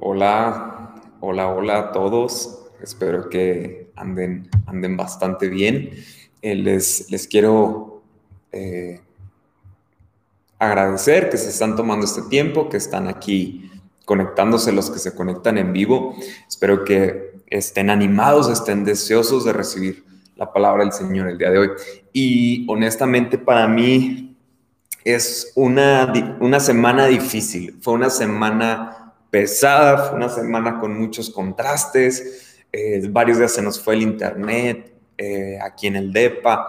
Hola, hola, hola a todos. Espero que anden, anden bastante bien. Eh, les, les quiero eh, agradecer que se están tomando este tiempo, que están aquí conectándose los que se conectan en vivo. Espero que estén animados, estén deseosos de recibir la palabra del Señor el día de hoy. Y honestamente para mí es una, una semana difícil, fue una semana pesada, fue una semana con muchos contrastes, eh, varios días se nos fue el internet, eh, aquí en el DEPA,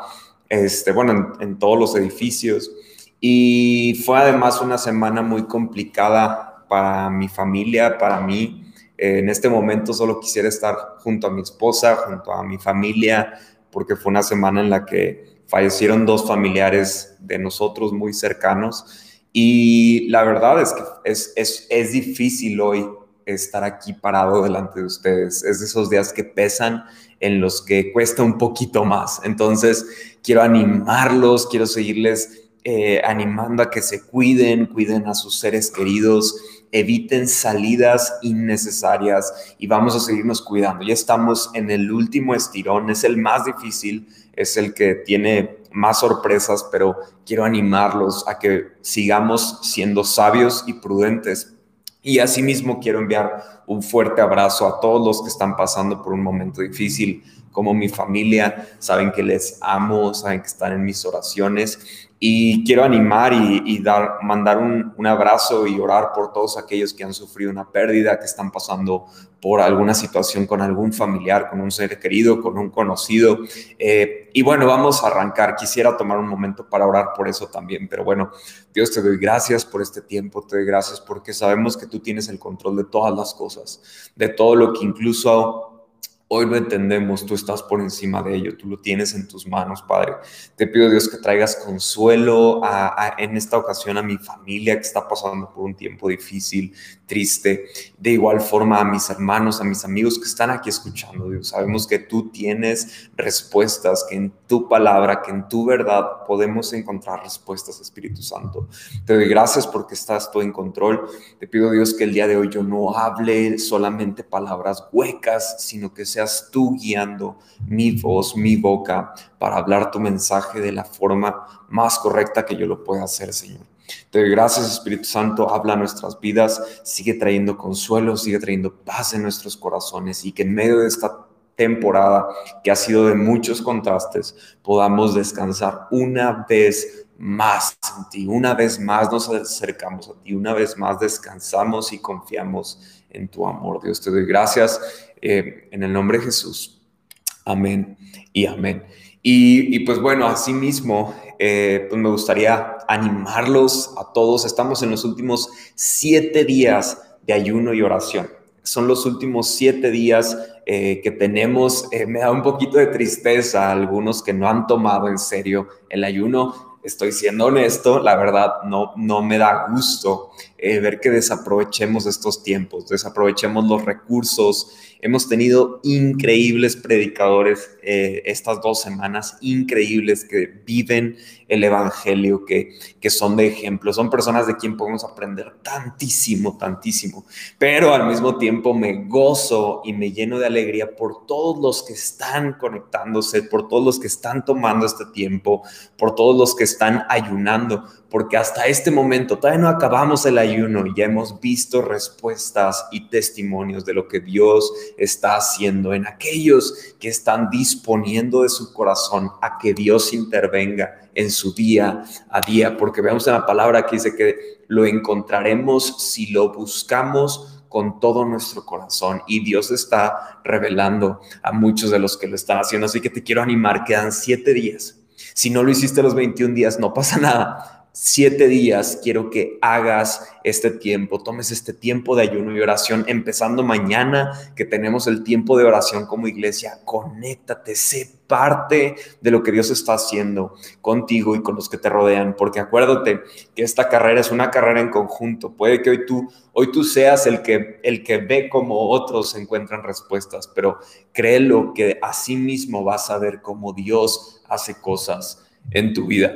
este, bueno, en, todos los edificios, y fue además una semana muy complicada para mi familia, para mí. en este momento solo quisiera estar junto a mi esposa, junto a mi familia, porque fue una semana en la que fallecieron dos familiares de nosotros muy cercanos y la verdad es que es, es, es difícil hoy estar aquí parado delante de ustedes. Es de esos días que pesan, en los que cuesta un poquito más. Entonces, quiero animarlos, quiero seguirles eh, animando a que se cuiden, cuiden a sus seres queridos, eviten salidas innecesarias y vamos a seguirnos cuidando. Ya estamos en el último estirón, es el más difícil, es el que tiene más sorpresas, pero quiero animarlos a que sigamos siendo sabios y prudentes. Y asimismo quiero enviar un fuerte abrazo a todos los que están pasando por un momento difícil, como mi familia, saben que les amo, saben que están en mis oraciones y quiero animar y, dar, mandar un, un, abrazo y orar por todos aquellos que han sufrido una pérdida, que están pasando por alguna situación con algún familiar, con un ser querido, con un conocido. Eh, y bueno, vamos a arrancar. Quisiera tomar un momento para orar por eso también. Pero bueno, Dios te doy gracias por este tiempo, te doy gracias porque sabemos que tú tienes el control de todas las cosas, de todo lo que incluso Hoy lo entendemos, tú estás por encima de ello, tú lo tienes en tus manos, Padre. Te pido, Dios, que traigas consuelo en esta ocasión a mi familia que está pasando por un tiempo difícil, triste. De igual forma a mis hermanos, a mis amigos que están aquí escuchando, Dios. Sabemos que tú tienes respuestas, que en tu palabra, que en tu verdad podemos encontrar respuestas, Espíritu Santo. Te doy gracias porque estás tú en control. Te pido, Dios, que el día de hoy yo no hable solamente palabras huecas, sino que sea seas tú guiando mi voz, mi boca, para hablar tu mensaje de la forma más correcta que yo lo pueda hacer, Señor. Te doy gracias, Espíritu Santo, habla nuestras vidas, sigue trayendo consuelo, sigue trayendo paz en nuestros corazones y que en medio de esta temporada que ha sido de muchos contrastes, podamos descansar una vez más en ti, una vez más nos acercamos a ti, una vez más descansamos y confiamos en tu amor. Dios, te doy gracias eh, en el nombre de Jesús. Amén y amén. Y, pues bueno, así mismo, eh, pues me gustaría animarlos a todos. Estamos en los últimos siete días de ayuno y oración. Son los últimos siete días eh, que tenemos. me da un poquito de tristeza a algunos que no han tomado en serio el ayuno estoy siendo honesto, la verdad no, no me da gusto eh, ver que desaprovechemos estos tiempos, desaprovechemos los recursos. Hemos tenido increíbles predicadores eh, estas dos semanas, increíbles que viven el Evangelio, que, que son de ejemplo. Son personas de quien podemos aprender tantísimo, tantísimo. Pero al mismo tiempo me gozo y me lleno de alegría por todos los que están conectándose, por todos los que están tomando este tiempo, por todos los que están ayunando, porque hasta este momento todavía no acabamos el ayuno y ya hemos visto respuestas y testimonios de lo que Dios está haciendo en aquellos que están disponiendo de su corazón a que Dios intervenga en su día a día, porque veamos en la palabra que dice que lo encontraremos si lo buscamos con todo nuestro corazón y Dios está revelando a muchos de los que lo están haciendo. Así que te quiero animar, quedan siete días. Si no lo hiciste los 21 días, no pasa nada siete días quiero que hagas este tiempo, tomes este tiempo de ayuno y oración, empezando mañana que tenemos el tiempo de oración como iglesia, conéctate, sé parte de lo que Dios está haciendo contigo y con los que te rodean, porque acuérdate que esta carrera es una carrera en conjunto, puede que hoy tú, hoy tú seas el que, el que ve como otros encuentran respuestas, pero créelo que así mismo vas a ver cómo Dios hace cosas en tu vida.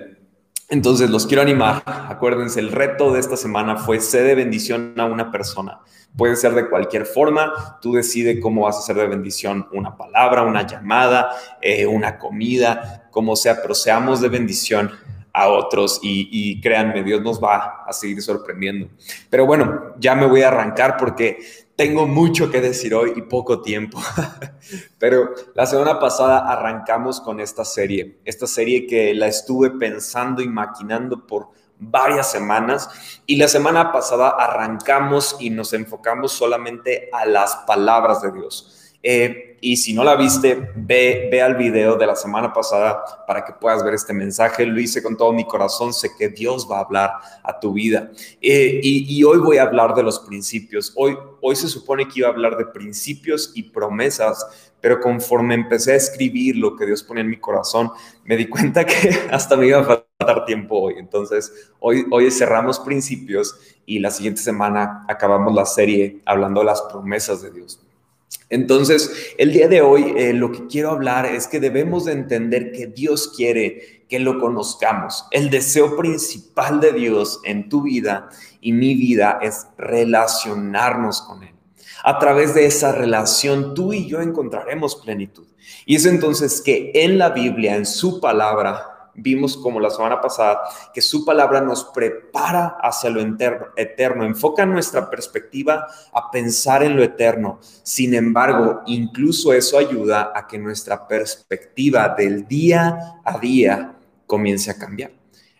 Entonces los quiero animar. Acuérdense, el reto de esta semana fue ser de bendición a una persona. Puede ser de cualquier forma. Tú decides cómo vas a ser de bendición una palabra, una llamada, eh, una comida, como sea, pero seamos de bendición a otros y, y, créanme, Dios nos va a seguir sorprendiendo. Pero bueno, ya me voy a arrancar porque tengo mucho que decir hoy y poco tiempo. Pero la semana pasada arrancamos con esta serie, esta serie que la estuve pensando y maquinando por varias semanas y la semana pasada arrancamos y nos enfocamos solamente a las palabras de Dios. Eh, y si no la viste, ve, ve al video de la semana pasada para que puedas ver este mensaje. Lo hice con todo mi corazón, sé que Dios va a hablar a tu vida. Eh, y, hoy voy a hablar de los principios. Hoy, hoy se supone que iba a hablar de principios y promesas, pero conforme empecé a escribir lo que Dios pone en mi corazón, me di cuenta que hasta me iba a faltar tiempo hoy. Entonces, hoy, hoy cerramos principios y la siguiente semana acabamos la serie hablando de las promesas de Dios. Entonces, el día de hoy eh, lo que quiero hablar es que debemos de entender que Dios quiere que lo conozcamos. El deseo principal de Dios en tu vida y mi vida es relacionarnos con Él. A través de esa relación, tú y yo encontraremos plenitud. Y es entonces que en la Biblia, en su palabra, vimos como la semana pasada que su palabra nos prepara hacia lo eterno, enfoca nuestra perspectiva a pensar en lo eterno. Sin embargo, incluso eso ayuda a que nuestra perspectiva del día a día comience a cambiar.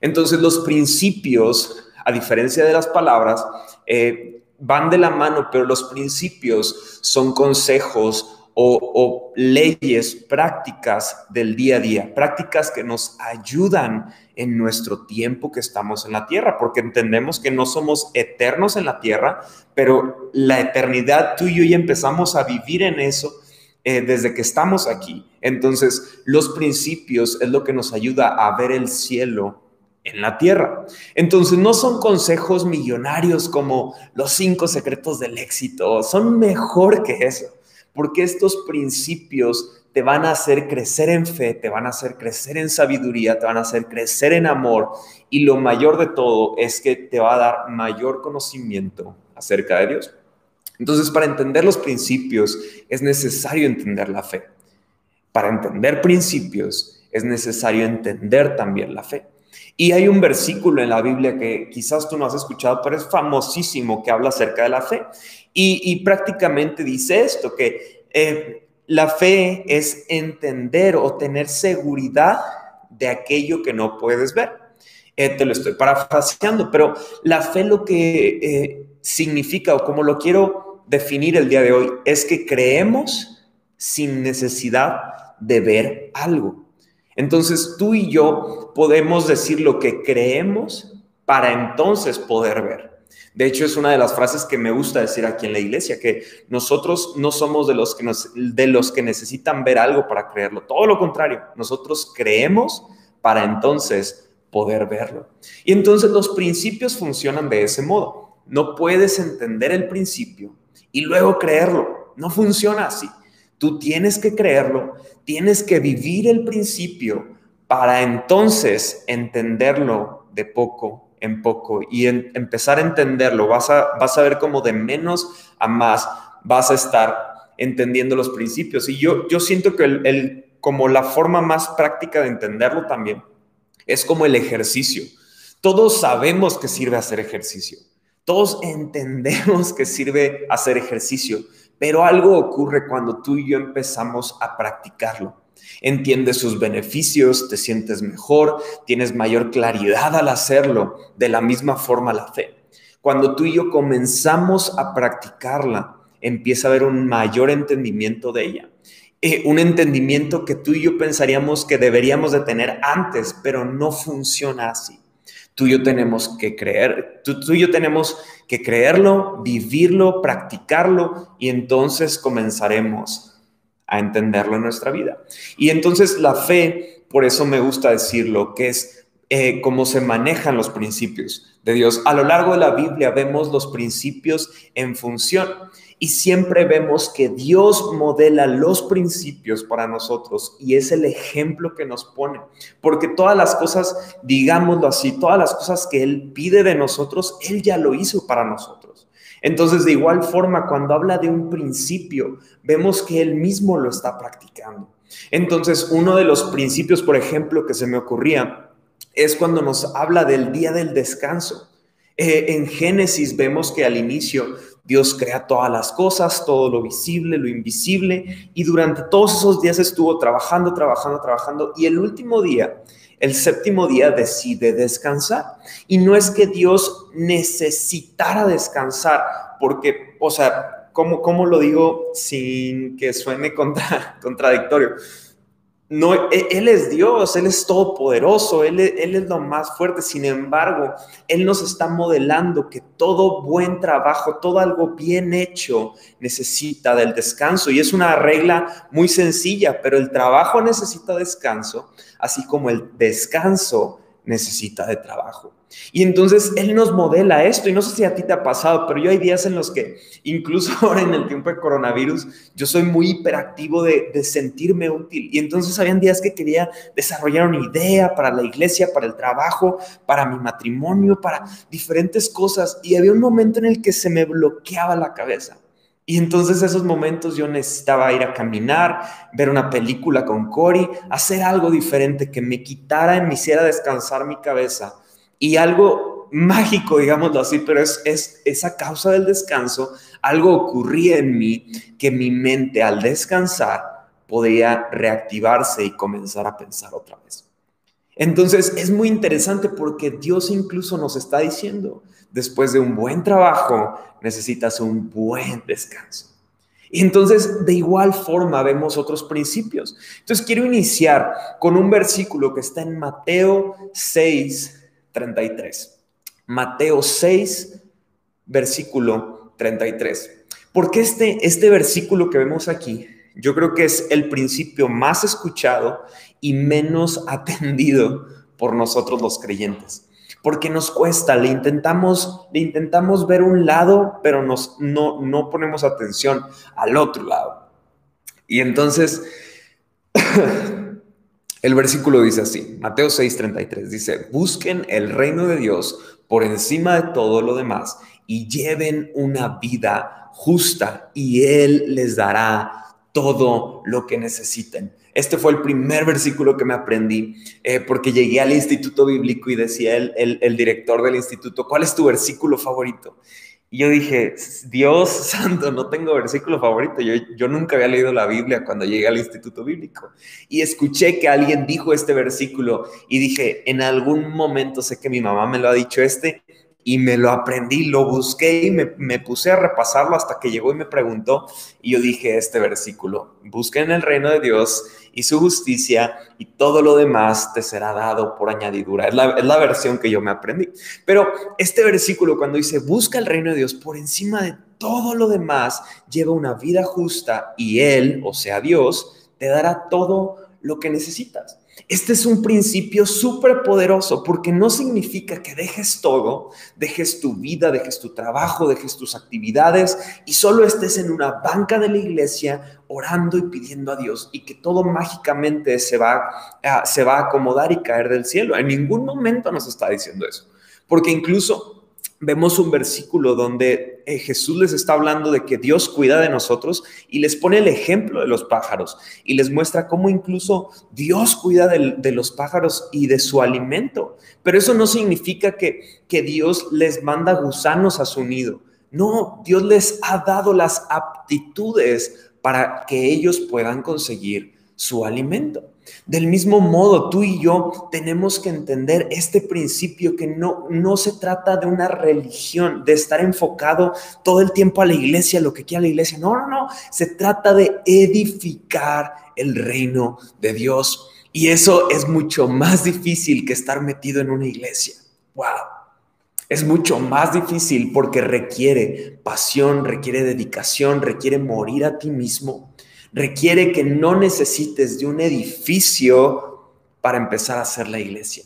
Entonces los principios, a diferencia de las palabras, eh, van de la mano, pero los principios son consejos o, leyes, prácticas del día a día, prácticas que nos ayudan en nuestro tiempo que estamos en la tierra, porque entendemos que no somos eternos en la tierra, pero la eternidad tú y yo ya empezamos a vivir en eso eh, desde que estamos aquí. Entonces, los principios es lo que nos ayuda a ver el cielo en la tierra. Entonces, no son consejos millonarios como los cinco secretos del éxito, son mejor que eso porque estos principios te van a hacer crecer en fe, te van a hacer crecer en sabiduría, te van a hacer crecer en amor y lo mayor de todo es que te va a dar mayor conocimiento acerca de Dios. Entonces, para entender los principios es necesario entender la fe. Para entender principios es necesario entender también la fe. Y hay un versículo en la Biblia que quizás tú no has escuchado, pero es famosísimo que habla acerca de la fe. Y, prácticamente dice esto, que eh, la fe es entender o tener seguridad de aquello que no puedes ver. Eh, te lo estoy parafraseando, pero la fe lo que eh, significa o como lo quiero definir el día de hoy es que creemos sin necesidad de ver algo. Entonces tú y yo podemos decir lo que creemos para entonces poder ver. De hecho, es una de las frases que me gusta decir aquí en la iglesia, que nosotros no somos de los que, de los que necesitan ver algo para creerlo. Todo lo contrario, nosotros creemos para entonces poder verlo. Y entonces los principios funcionan de ese modo. No puedes entender el principio y luego creerlo. No funciona así. Tú tienes que creerlo, tienes que vivir el principio para entonces entenderlo de poco en poco y empezar a entenderlo. Vas a, vas a ver como de menos a más vas a estar entendiendo los principios. Y yo, yo siento que el, como la forma más práctica de entenderlo también es como el ejercicio. Todos sabemos que sirve hacer ejercicio. Todos entendemos que sirve hacer ejercicio, pero algo ocurre cuando tú y yo empezamos a practicarlo entiendes sus beneficios, te sientes mejor, tienes mayor claridad al hacerlo. De la misma forma la fe. Cuando tú y yo comenzamos a practicarla, empieza a haber un mayor entendimiento de ella. Eh, un entendimiento que tú y yo pensaríamos que deberíamos de tener antes, pero no funciona así. Tú y yo tenemos que creer, tú, y yo tenemos que creerlo, vivirlo, practicarlo y entonces comenzaremos a entenderlo en nuestra vida. Y entonces la fe, por eso me gusta decirlo, que es eh, cómo se manejan los principios de Dios. A lo largo de la Biblia vemos los principios en función y siempre vemos que Dios modela los principios para nosotros y es el ejemplo que nos pone. Porque todas las cosas, digámoslo así, todas las cosas que Él pide de nosotros, Él ya lo hizo para nosotros. Entonces, de igual forma, cuando habla de un principio, vemos que Él mismo lo está practicando. Entonces, uno de los principios, por ejemplo, que se me ocurría es cuando nos habla del día del descanso. Eh, en Génesis vemos que al inicio Dios crea todas las cosas, todo lo visible, lo invisible, y durante todos esos días estuvo trabajando, trabajando, trabajando, y el último día, el séptimo día, decide descansar. Y no es que Dios necesitara descansar, porque, o sea, ¿cómo, cómo lo digo sin que suene contra, contradictorio? No, e, él es Dios, Él es todopoderoso, él, él es lo más fuerte. Sin embargo, Él nos está modelando que todo buen trabajo, todo algo bien hecho necesita del descanso. Y es una regla muy sencilla, pero el trabajo necesita descanso, así como el descanso necesita de trabajo. Y entonces Él nos modela esto, y no sé si a ti te ha pasado, pero yo hay días en los que, incluso ahora en el tiempo de coronavirus, yo soy muy hiperactivo de, sentirme útil. Y entonces habían días que quería desarrollar una idea para la iglesia, para el trabajo, para mi matrimonio, para diferentes cosas. Y había un momento en el que se me bloqueaba la cabeza. Y entonces esos momentos yo necesitaba ir a caminar, ver una película con Cory, hacer algo diferente que me quitara y me hiciera descansar mi cabeza y algo mágico, digámoslo así, pero es, es esa causa del descanso, algo ocurría en mí que mi mente al descansar podía reactivarse y comenzar a pensar otra vez. Entonces es muy interesante porque Dios incluso nos está diciendo, después de un buen trabajo necesitas un buen descanso. Y entonces, de igual forma, vemos otros principios. Entonces, quiero iniciar con un versículo que está en Mateo 6, 33. Mateo 6, versículo 33. Porque este, este versículo que vemos aquí, yo creo que es el principio más escuchado y menos atendido por nosotros los creyentes. Porque nos cuesta, le intentamos, le intentamos ver un lado, pero nos, no, no ponemos atención al otro lado. Y entonces El versículo dice así, Mateo 6:33, dice, busquen el reino de Dios por encima de todo lo demás y lleven una vida justa y Él les dará todo lo que necesiten. Este fue el primer versículo que me aprendí eh, porque llegué al instituto bíblico y decía el, el director del instituto, ¿cuál es tu versículo favorito? Y yo dije, Dios santo, no tengo versículo favorito. Yo, yo nunca había leído la Biblia cuando llegué al instituto bíblico. Y escuché que alguien dijo este versículo y dije, en algún momento sé que mi mamá me lo ha dicho este y me lo aprendí, lo busqué y me, me, puse a repasarlo hasta que llegó y me preguntó y yo dije este versículo, busquen el reino de Dios y su justicia y todo lo demás te será dado por añadidura. Es la, es la versión que yo me aprendí. Pero este versículo cuando dice, busca el reino de Dios por encima de todo lo demás, lleva una vida justa y Él, o sea Dios, te dará todo lo que necesitas. Este es un principio súper poderoso porque no significa que dejes todo, dejes tu vida, dejes tu trabajo, dejes tus actividades y solo estés en una banca de la iglesia orando y pidiendo a Dios y que todo mágicamente se va, se va a acomodar y caer del cielo. En ningún momento nos está diciendo eso. Porque incluso vemos un versículo donde eh, Jesús les está hablando de que Dios cuida de nosotros y les pone el ejemplo de los pájaros y les muestra cómo incluso Dios cuida de, de los pájaros y de su alimento. Pero eso no significa que, que Dios les manda gusanos a su nido. No, Dios les ha dado las aptitudes para que ellos puedan conseguir su alimento. Del mismo modo, tú y yo tenemos que entender este principio que no, no se trata de una religión, de estar enfocado todo el tiempo a la iglesia, lo que quiera la iglesia. No, no, no. Se trata de edificar el reino de Dios. Y eso es mucho más difícil que estar metido en una iglesia. Wow. Es mucho más difícil porque requiere pasión, requiere dedicación, requiere morir a ti mismo requiere que no necesites de un edificio para empezar a hacer la iglesia.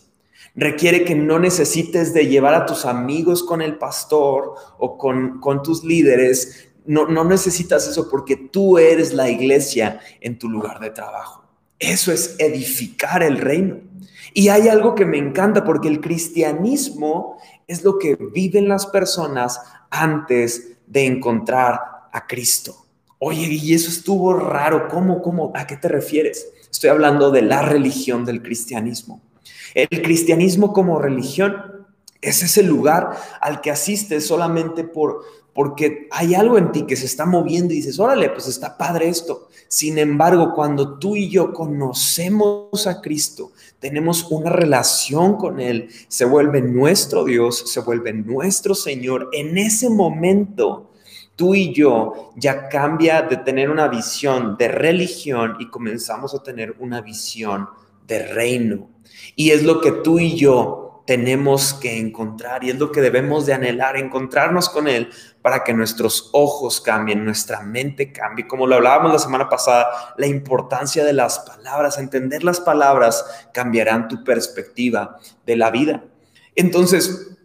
Requiere que no necesites de llevar a tus amigos con el pastor o con, con tus líderes. No, no necesitas eso porque tú eres la iglesia en tu lugar de trabajo. Eso es edificar el reino. Y hay algo que me encanta porque el cristianismo es lo que viven las personas antes de encontrar a Cristo. Oye, y eso estuvo raro. ¿Cómo, cómo? ¿A qué te refieres? Estoy hablando de la religión del cristianismo. El cristianismo como religión es ese lugar al que asistes solamente por, porque hay algo en ti que se está moviendo y dices, órale, pues está padre esto. Sin embargo, cuando tú y yo conocemos a Cristo, tenemos una relación con Él, se vuelve nuestro Dios, se vuelve nuestro Señor, en ese momento tú y yo ya cambia de tener una visión de religión y comenzamos a tener una visión de reino. Y es lo que tú y yo tenemos que encontrar y es lo que debemos de anhelar, encontrarnos con Él para que nuestros ojos cambien, nuestra mente cambie. Como lo hablábamos la semana pasada, la importancia de las palabras, entender las palabras cambiarán tu perspectiva de la vida. Entonces,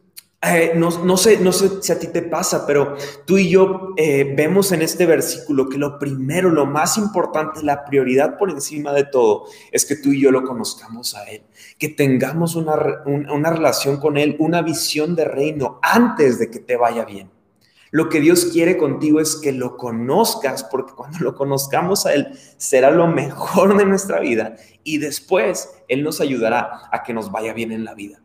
eh, no, sé, no sé si a ti te pasa, pero tú y yo eh, vemos en este versículo que lo primero, lo más importante, la prioridad por encima de todo, es que tú y yo lo conozcamos a Él, que tengamos una, una relación con Él, una visión de reino antes de que te vaya bien. Lo que Dios quiere contigo es que lo conozcas, porque cuando lo conozcamos a Él será lo mejor de nuestra vida y después Él nos ayudará a que nos vaya bien en la vida.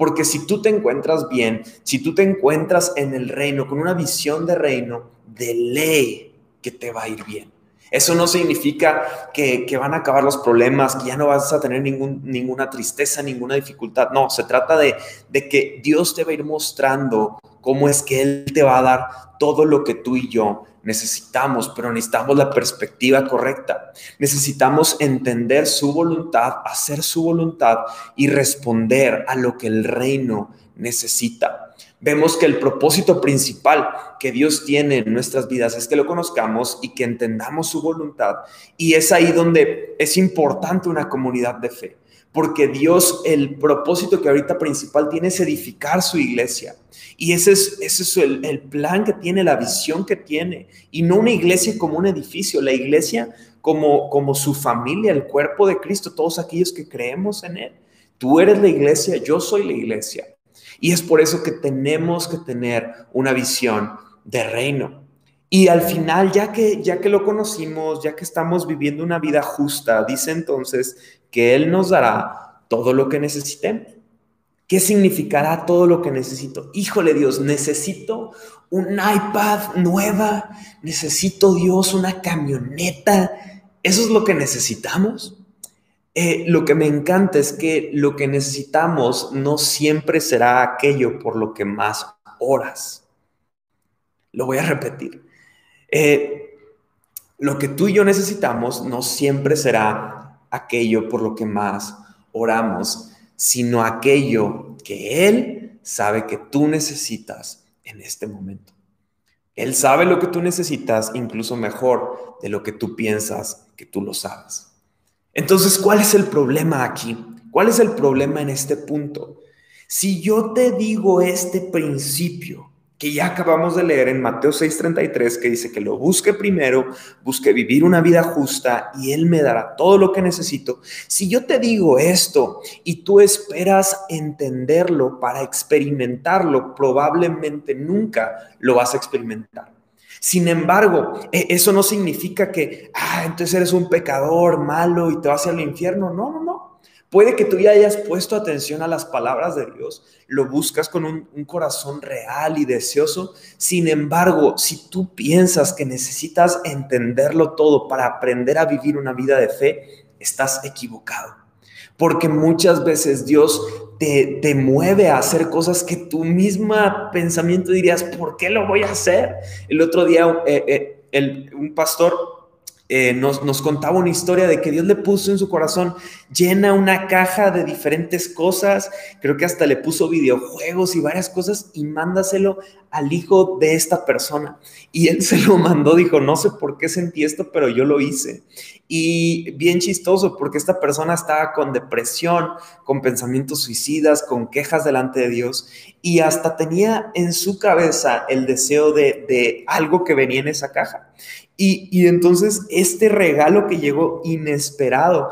Porque si tú te encuentras bien, si tú te encuentras en el reino, con una visión de reino, de ley que te va a ir bien. Eso no significa que, van a acabar los problemas, que ya no vas a tener ninguna tristeza, ninguna dificultad. No, se trata de, de que Dios te va a ir mostrando cómo es que Él te va a dar todo lo que tú y yo necesitamos, pero necesitamos la perspectiva correcta. Necesitamos entender su voluntad, hacer su voluntad y responder a lo que el reino necesita. Vemos que el propósito principal que Dios tiene en nuestras vidas es que lo conozcamos y que entendamos su voluntad. Y es ahí donde es importante una comunidad de fe porque Dios, el propósito que ahorita principal tiene es edificar su iglesia. Y ese es, ese es el, el, plan que tiene, la visión que tiene. Y no una iglesia como un edificio, la iglesia como, como su familia, el cuerpo de Cristo, todos aquellos que creemos en Él. Tú eres la iglesia, yo soy la iglesia. Y es por eso que tenemos que tener una visión de reino. Y al final, ya que, ya que lo conocimos, ya que estamos viviendo una vida justa, dice entonces que Él nos dará todo lo que necesitemos. ¿Qué significará todo lo que necesito? Híjole Dios, necesito un iPad nueva, necesito Dios una camioneta. ¿Eso es lo que necesitamos? Eh, lo que me encanta es que lo que necesitamos no siempre será aquello por lo que más horas. Lo voy a repetir. Eh, lo que tú y yo necesitamos no siempre será aquello por lo que más oramos, sino aquello que Él sabe que tú necesitas en este momento. Él sabe lo que tú necesitas incluso mejor de lo que tú piensas que tú lo sabes. Entonces, ¿cuál es el problema aquí? ¿Cuál es el problema en este punto? Si yo te digo este principio, que ya acabamos de leer en Mateo 6:33, que dice que lo busque primero, busque vivir una vida justa y Él me dará todo lo que necesito. Si yo te digo esto y tú esperas entenderlo para experimentarlo, probablemente nunca lo vas a experimentar. Sin embargo, e, eso no significa que, ah, entonces eres un pecador malo y te vas al infierno. No, no, no. Puede que tú ya hayas puesto atención a las palabras de Dios, lo buscas con un, corazón real y deseoso. Sin embargo, si tú piensas que necesitas entenderlo todo para aprender a vivir una vida de fe, estás equivocado. Porque muchas veces Dios te, te mueve a hacer cosas que tu misma pensamiento dirías, ¿por qué lo voy a hacer? El otro día eh, eh, un pastor eh, nos, contaba una historia de que Dios le puso en su corazón, llena una caja de diferentes cosas, creo que hasta le puso videojuegos y varias cosas y mándaselo al hijo de esta persona. Y él se lo mandó, dijo, no sé por qué sentí esto, pero yo lo hice. Y bien chistoso, porque esta persona estaba con depresión, con pensamientos suicidas, con quejas delante de Dios, y hasta tenía en su cabeza el deseo de, de algo que venía en esa caja. Y, entonces este regalo que llegó inesperado,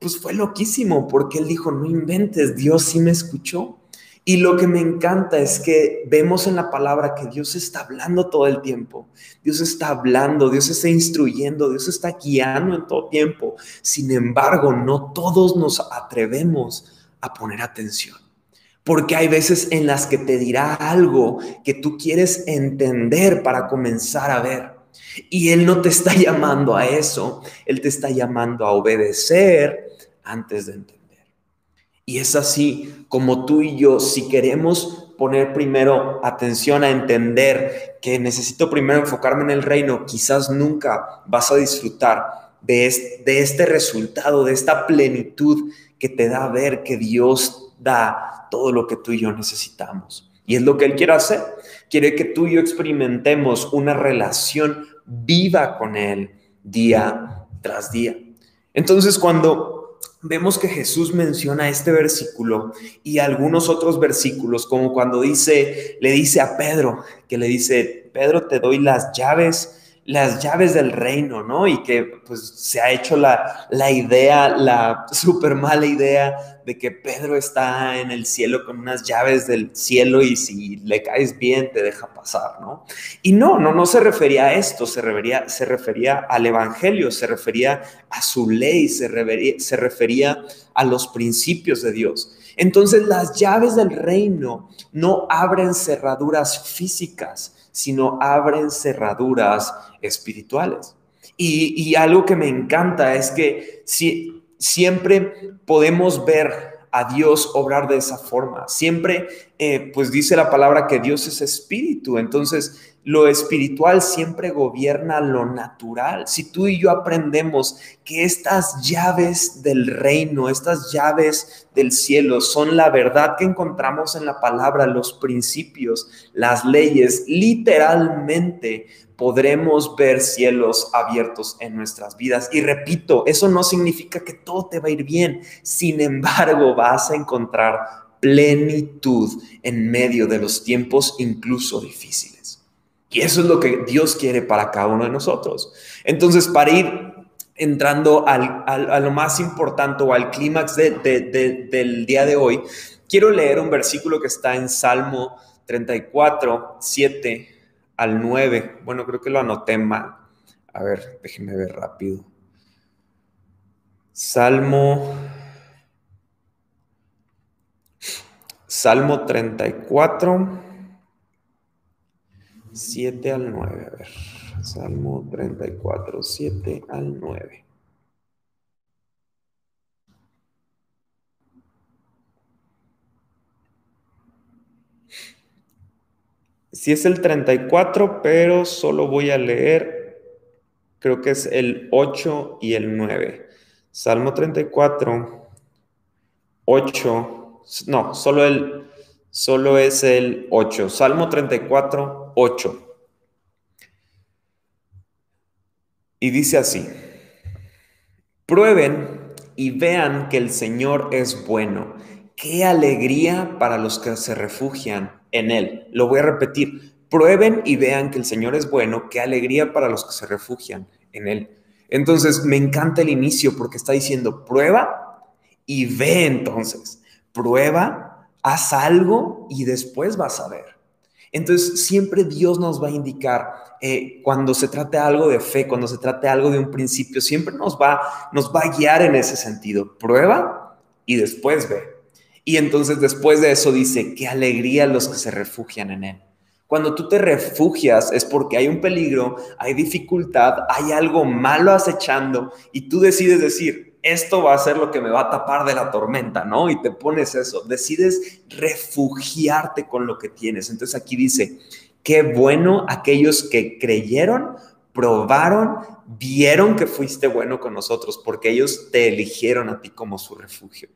pues fue loquísimo, porque él dijo, no inventes, Dios sí me escuchó. Y lo que me encanta es que vemos en la palabra que Dios está hablando todo el tiempo. Dios está hablando, Dios está instruyendo, Dios está guiando en todo tiempo. Sin embargo, no todos nos atrevemos a poner atención. Porque hay veces en las que te dirá algo que tú quieres entender para comenzar a ver. Y Él no te está llamando a eso, Él te está llamando a obedecer antes de entender. Y es así como tú y yo, si queremos poner primero atención a entender que necesito primero enfocarme en el reino, quizás nunca vas a disfrutar de este, resultado, de esta plenitud que te da ver que Dios da todo lo que tú y yo necesitamos. Y es lo que Él quiere hacer. Quiere que tú y yo experimentemos una relación viva con Él día tras día. Entonces, cuando vemos que Jesús menciona este versículo y algunos otros versículos, como cuando dice, le dice a Pedro, que le dice, Pedro, te doy las llaves las llaves del reino, ¿no? Y que pues se ha hecho la, la idea, la súper mala idea de que Pedro está en el cielo con unas llaves del cielo y si le caes bien te deja pasar, ¿no? Y no, no, no se refería a esto, se refería, se refería al Evangelio, se refería a su ley, se refería, se refería a los principios de Dios. Entonces las llaves del reino no abren cerraduras físicas, sino abren cerraduras espirituales. Y, algo que me encanta es que si, siempre podemos ver a Dios obrar de esa forma. Siempre, eh, pues dice la palabra que Dios es espíritu. Entonces, lo espiritual siempre gobierna lo natural. Si tú y yo aprendemos que estas llaves del reino, estas llaves del cielo son la verdad que encontramos en la palabra, los principios, las leyes, literalmente podremos ver cielos abiertos en nuestras vidas. Y repito, eso no significa que todo te va a ir bien. Sin embargo, vas a encontrar plenitud en medio de los tiempos incluso difíciles. Y eso es lo que Dios quiere para cada uno de nosotros. Entonces, para ir entrando a lo más importante o al clímax del día de hoy, quiero leer un versículo que está en Salmo 34, 7 al 9. Bueno, creo que lo anoté mal. A ver, déjenme ver rápido. Salmo Salmo 34 7 al 9. A ver, Salmo 34, 7 al 9. Si es el 34, pero solo voy a leer, creo que es el 8 y el 9. Salmo 34, 8, no, solo el, solo es el 8. Salmo 34, 8. Y dice así, prueben y vean que el Señor es bueno. Qué alegría para los que se refugian en Él. Lo voy a repetir, prueben y vean que el Señor es bueno. Qué alegría para los que se refugian en Él. Entonces, me encanta el inicio porque está diciendo, prueba y ve entonces. Prueba, haz algo y después vas a ver. Entonces, siempre Dios nos va a indicar eh, cuando se trate algo de fe, cuando se trate algo de un principio, siempre nos va, nos va a guiar en ese sentido. Prueba y después ve. Y entonces después de eso dice, qué alegría los que se refugian en Él. Cuando tú te refugias es porque hay un peligro, hay dificultad, hay algo malo acechando y tú decides decir, esto va a ser lo que me va a tapar de la tormenta, ¿no? Y te pones eso, decides refugiarte con lo que tienes. Entonces aquí dice, qué bueno aquellos que creyeron probaron, vieron que fuiste bueno con nosotros porque ellos te eligieron a ti como su refugio.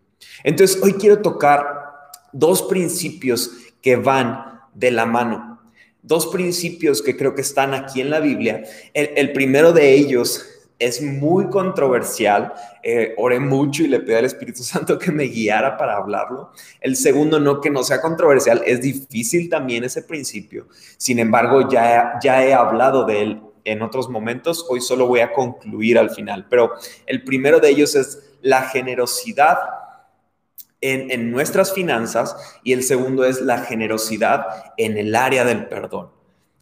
Entonces, hoy quiero tocar dos principios que van de la mano. Dos principios que creo que están aquí en la Biblia. El, primero de ellos es muy controversial. Eh, oré mucho y le pedí al Espíritu Santo que me guiara para hablarlo. El segundo, no que no sea controversial, es difícil también ese principio. Sin embargo, ya, ya he hablado de él en otros momentos. Hoy solo voy a concluir al final. Pero el primero de ellos es la generosidad en, nuestras finanzas y el segundo es la generosidad en el área del perdón.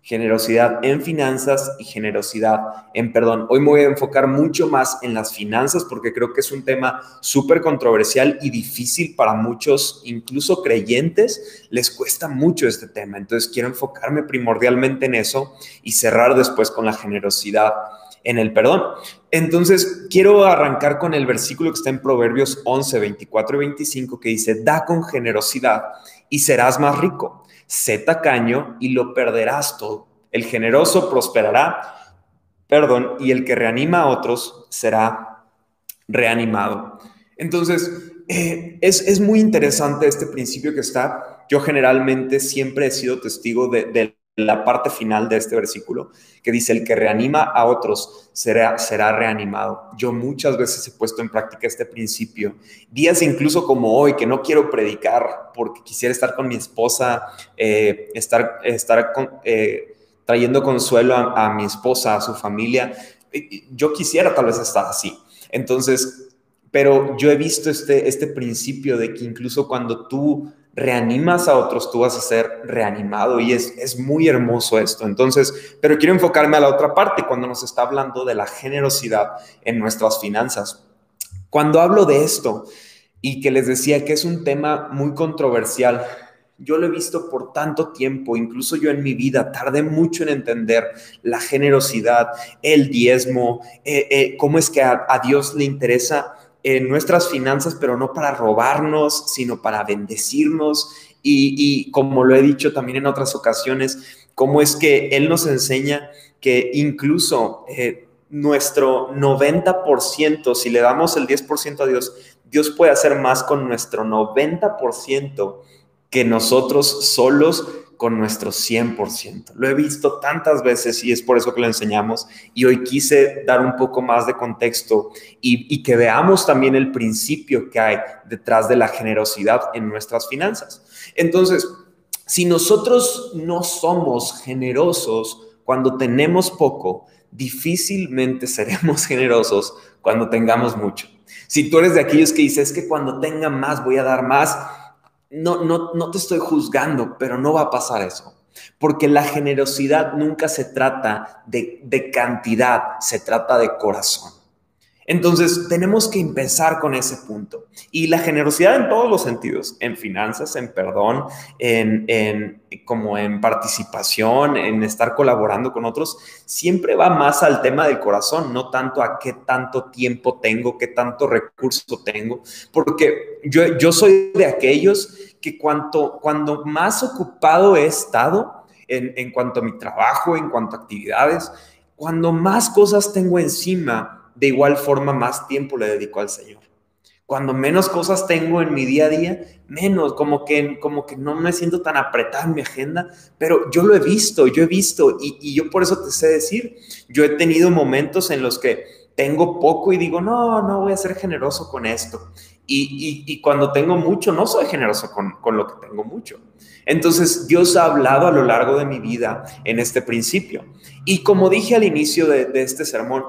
Generosidad en finanzas y generosidad en perdón. Hoy me voy a enfocar mucho más en las finanzas porque creo que es un tema súper controversial y difícil para muchos, incluso creyentes, les cuesta mucho este tema. Entonces quiero enfocarme primordialmente en eso y cerrar después con la generosidad en el perdón. Entonces, quiero arrancar con el versículo que está en Proverbios 11, 24 y 25, que dice, da con generosidad y serás más rico. Sé tacaño y lo perderás todo. El generoso prosperará, perdón, y el que reanima a otros será reanimado. Entonces, eh, es, muy interesante este principio que está. Yo generalmente siempre he sido testigo de la parte final de este versículo, que dice, el que reanima a otros será, será reanimado. Yo muchas veces he puesto en práctica este principio. Días incluso como hoy, que no quiero predicar porque quisiera estar con mi esposa, eh, estar, estar eh, trayendo consuelo a, a mi esposa, a su familia. Yo quisiera tal vez estar así. Entonces, pero yo he visto este, este principio de que incluso cuando tú reanimas a otros, tú vas a ser reanimado y es, es muy hermoso esto. Entonces, pero quiero enfocarme a la otra parte cuando nos está hablando de la generosidad en nuestras finanzas. Cuando hablo de esto y que les decía que es un tema muy controversial, yo lo he visto por tanto tiempo, incluso yo en mi vida tardé mucho en entender la generosidad, el diezmo, eh, eh, cómo es que a, a Dios le interesa en nuestras finanzas, pero no para robarnos, sino para bendecirnos. Y, como lo he dicho también en otras ocasiones, cómo es que Él nos enseña que incluso eh, nuestro 90%, si le damos el 10% a Dios, Dios puede hacer más con nuestro 90% que nosotros solos con nuestro 100%. Lo he visto tantas veces y es por eso que lo enseñamos y hoy quise dar un poco más de contexto y, que veamos también el principio que hay detrás de la generosidad en nuestras finanzas. Entonces, si nosotros no somos generosos cuando tenemos poco, difícilmente seremos generosos cuando tengamos mucho. Si tú eres de aquellos que dices que cuando tenga más voy a dar más, no, no, no te estoy juzgando, pero no va a pasar eso. Porque la generosidad nunca se trata de, de cantidad, se trata de corazón. Entonces, tenemos que empezar con ese punto. Y la generosidad en todos los sentidos, en finanzas, en perdón, en, en, como en participación, en estar colaborando con otros, siempre va más al tema del corazón, no tanto a qué tanto tiempo tengo, qué tanto recurso tengo, porque yo, yo soy de aquellos que cuanto, cuando más ocupado he estado en, en cuanto a mi trabajo, en cuanto a actividades, cuando más cosas tengo encima, de igual forma más tiempo le dedico al Señor. Cuando menos cosas tengo en mi día a día, menos, como que, como que no me siento tan apretado en mi agenda, pero yo lo he visto, yo he visto, y, yo por eso te sé decir, yo he tenido momentos en los que tengo poco y digo, no, no voy a ser generoso con esto. Y, cuando tengo mucho, no soy generoso con, lo que tengo mucho. Entonces, Dios ha hablado a lo largo de mi vida en este principio. Y como dije al inicio de, este sermón,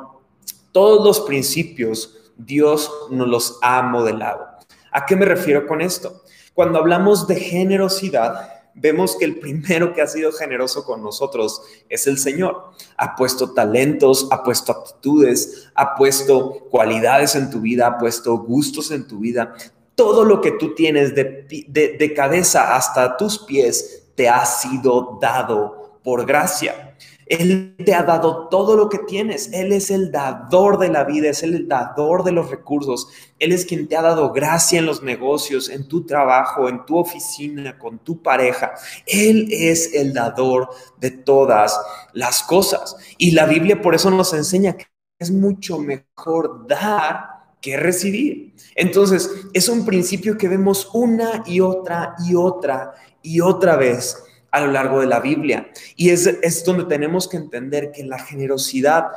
todos los principios Dios nos los ha modelado. ¿A qué me refiero con esto? Cuando hablamos de generosidad, vemos que el primero que ha sido generoso con nosotros es el Señor. Ha puesto talentos, ha puesto aptitudes, ha puesto cualidades en tu vida, ha puesto gustos en tu vida. Todo lo que tú tienes de, de cabeza hasta tus pies te ha sido dado por gracia. Él te ha dado todo lo que tienes. Él es el dador de la vida, es el dador de los recursos. Él es quien te ha dado gracia en los negocios, en tu trabajo, en tu oficina, con tu pareja. Él es el dador de todas las cosas. Y la Biblia por eso nos enseña que es mucho mejor dar que recibir. Entonces, es un principio que vemos una y otra y otra y otra vez a lo largo de la Biblia. Y es, es donde tenemos que entender que la generosidad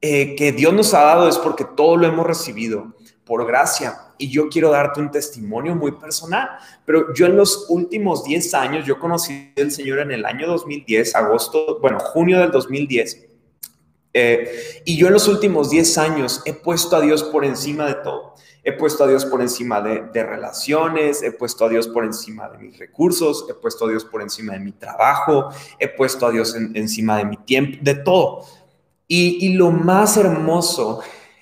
eh, que Dios nos ha dado es porque todo lo hemos recibido por gracia. Y yo quiero darte un testimonio muy personal, pero yo en los últimos 10 años, yo conocí al Señor en el año 2010, agosto, bueno, junio del 2010. Eh, y yo en los últimos 10 años he puesto a Dios por encima de todo. He puesto a Dios por encima de, relaciones, he puesto a Dios por encima de mis recursos, he puesto a Dios por encima de mi trabajo, he puesto a Dios encima de mi tiempo, de todo. Y, lo más hermoso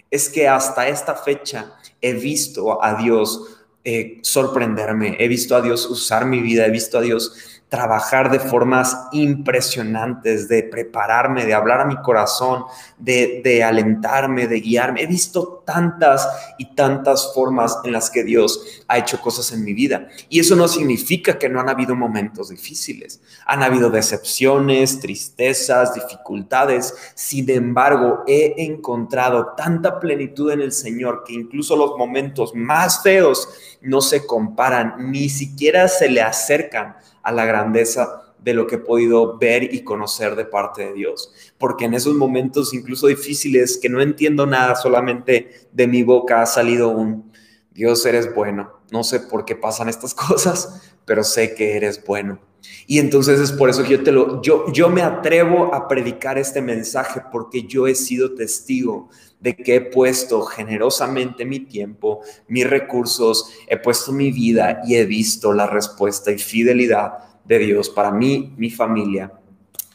es que hasta esta fecha he visto a Dios eh, sorprenderme, he visto a Dios usar mi vida, he visto a Dios trabajar de formas impresionantes, de prepararme, de hablar a mi corazón, de, alentarme, de guiarme. He visto tantas y tantas formas en las que Dios ha hecho cosas en mi vida. Y eso no significa que no han habido momentos difíciles. Han habido decepciones, tristezas, dificultades. Sin embargo, he encontrado tanta plenitud en el Señor que incluso los momentos más feos no se comparan, ni siquiera se le acercan a la grandeza de lo que he podido ver y conocer de parte de Dios. Porque en esos momentos incluso difíciles que no entiendo nada, solamente de mi boca ha salido un Dios eres bueno. No sé por qué pasan estas cosas, pero sé que eres bueno. Y entonces es por eso que yo te lo yo yo me atrevo a predicar este mensaje porque yo he sido testigo de que he puesto generosamente mi tiempo, mis recursos, he puesto mi vida y he visto la respuesta y fidelidad de Dios para mí, mi familia,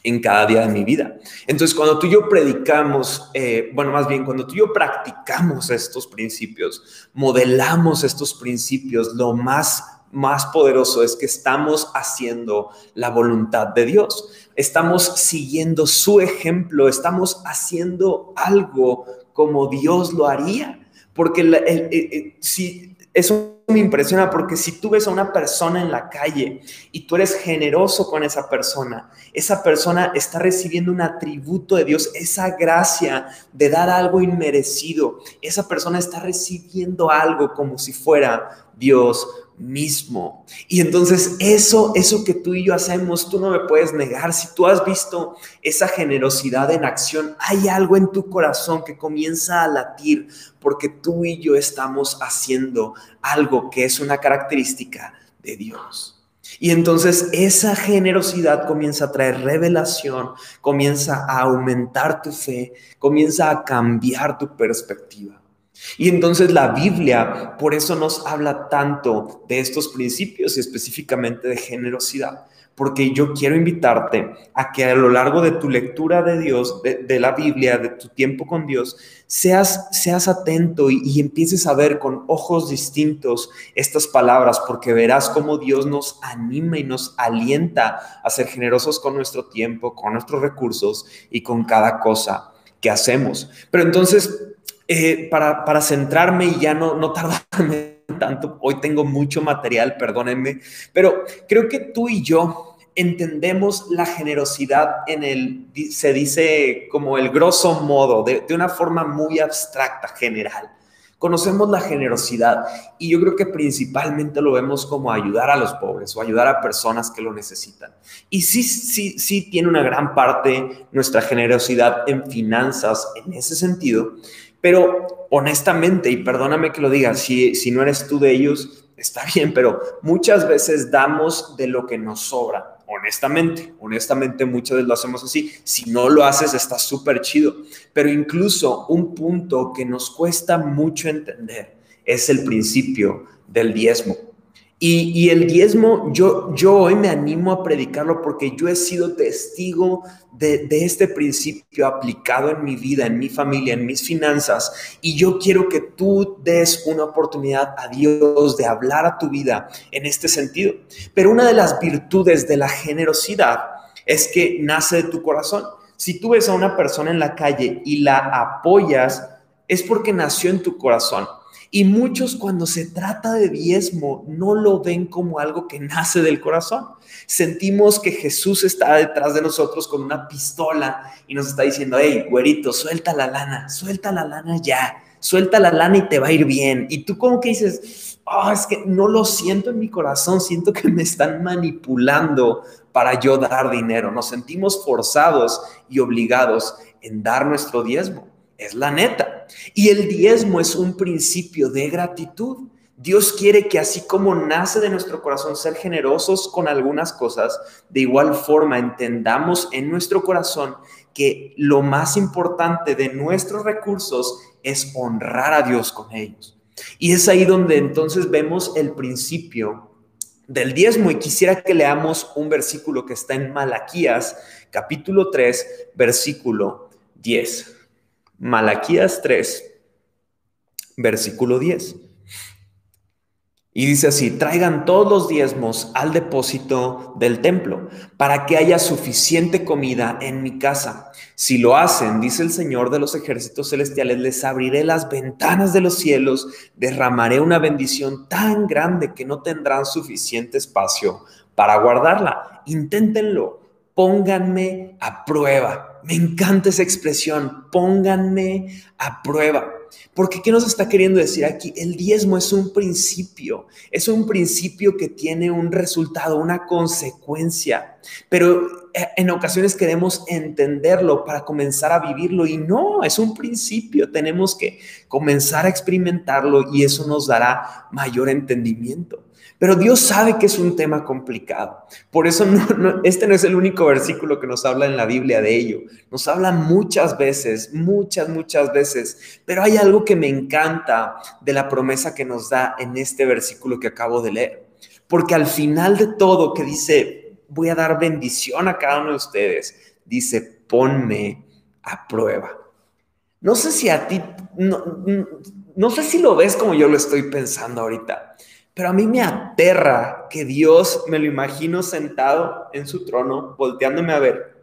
en cada día de mi vida. Entonces, cuando tú y yo predicamos, eh, bueno, más bien, cuando tú y yo practicamos estos principios, modelamos estos principios, lo más más poderoso es que estamos haciendo la voluntad de Dios. Estamos siguiendo su ejemplo, estamos haciendo algo como Dios lo haría. Porque si eso me impresiona, porque si tú ves a una persona en la calle y tú eres generoso con esa persona, esa persona está recibiendo un atributo de Dios, esa gracia de dar algo inmerecido. Esa persona está recibiendo algo como si fuera Dios mismo. Y entonces eso, eso que tú y yo hacemos, tú no me puedes negar. Si tú has visto esa generosidad en acción, hay algo en tu corazón que comienza a latir porque tú y yo estamos haciendo algo que es una característica de Dios. Y entonces esa generosidad comienza a traer revelación, comienza a aumentar tu fe, comienza a cambiar tu perspectiva. Y entonces la Biblia por eso nos habla tanto de estos principios y específicamente de generosidad, porque yo quiero invitarte a que a lo largo de tu lectura de Dios, de, la Biblia, de tu tiempo con Dios, seas, seas atento y, y, empieces a ver con ojos distintos estas palabras, porque verás cómo Dios nos anima y nos alienta a ser generosos con nuestro tiempo, con nuestros recursos y con cada cosa que hacemos. Pero entonces eh, para, para, centrarme y ya no, no tardarme tanto, hoy tengo mucho material, perdónenme, pero creo que tú y yo entendemos la generosidad en el, se dice como el grosso modo, de, de una forma muy abstracta, general. Conocemos la generosidad y yo creo que principalmente lo vemos como ayudar a los pobres o ayudar a personas que lo necesitan. Y sí, sí, sí tiene una gran parte nuestra generosidad en finanzas en ese sentido, pero honestamente, y perdóname que lo diga, si, si no eres tú de ellos, está bien, pero muchas veces damos de lo que nos sobra, honestamente, honestamente muchas veces lo hacemos así. Si no lo haces, está súper chido. Pero incluso un punto que nos cuesta mucho entender es el principio del diezmo. Y, el diezmo, yo, yo hoy me animo a predicarlo porque yo he sido testigo de, de, este principio aplicado en mi vida, en mi familia, en mis finanzas. Y yo quiero que tú des una oportunidad a Dios de hablar a tu vida en este sentido. Pero una de las virtudes de la generosidad es que nace de tu corazón. Si tú ves a una persona en la calle y la apoyas, es porque nació en tu corazón. Y muchos cuando se trata de diezmo no lo ven como algo que nace del corazón. Sentimos que Jesús está detrás de nosotros con una pistola y nos está diciendo, hey, güerito, suelta la lana, suelta la lana ya, suelta la lana y te va a ir bien. Y tú como que dices, oh, es que no lo siento en mi corazón, siento que me están manipulando para yo dar dinero. Nos sentimos forzados y obligados en dar nuestro diezmo. Es la neta. Y el diezmo es un principio de gratitud. Dios quiere que así como nace de nuestro corazón ser generosos con algunas cosas, de igual forma entendamos en nuestro corazón que lo más importante de nuestros recursos es honrar a Dios con ellos. Y es ahí donde entonces vemos el principio del diezmo y quisiera que leamos un versículo que está en Malaquías, capítulo 3, versículo 10. Malaquías 3, versículo 10. Y dice así, traigan todos los diezmos al depósito del templo para que haya suficiente comida en mi casa. Si lo hacen, dice el Señor de los ejércitos celestiales, les abriré las ventanas de los cielos, derramaré una bendición tan grande que no tendrán suficiente espacio para guardarla. Inténtenlo, pónganme a prueba me encanta esa expresión, pónganme a prueba. Porque ¿qué nos está queriendo decir aquí? El diezmo es un principio, es un principio que tiene un resultado, una consecuencia, pero eh, en ocasiones queremos entenderlo para comenzar a vivirlo y no, es un principio, tenemos que comenzar a experimentarlo y eso nos dará mayor entendimiento. Pero Dios sabe que es un tema complicado. Por eso este no es el único versículo que nos habla en la Biblia de ello. Nos habla muchas veces, muchas, muchas veces. Pero hay algo que me encanta de la promesa que nos da en este versículo que acabo de leer. Porque al final de todo que dice, voy a dar bendición a cada uno de ustedes, dice, ponme a prueba. No sé si a ti, no, no sé si lo ves como yo lo estoy pensando ahorita. Pero a mí me aterra que Dios me lo imagino sentado en su trono, volteándome a ver,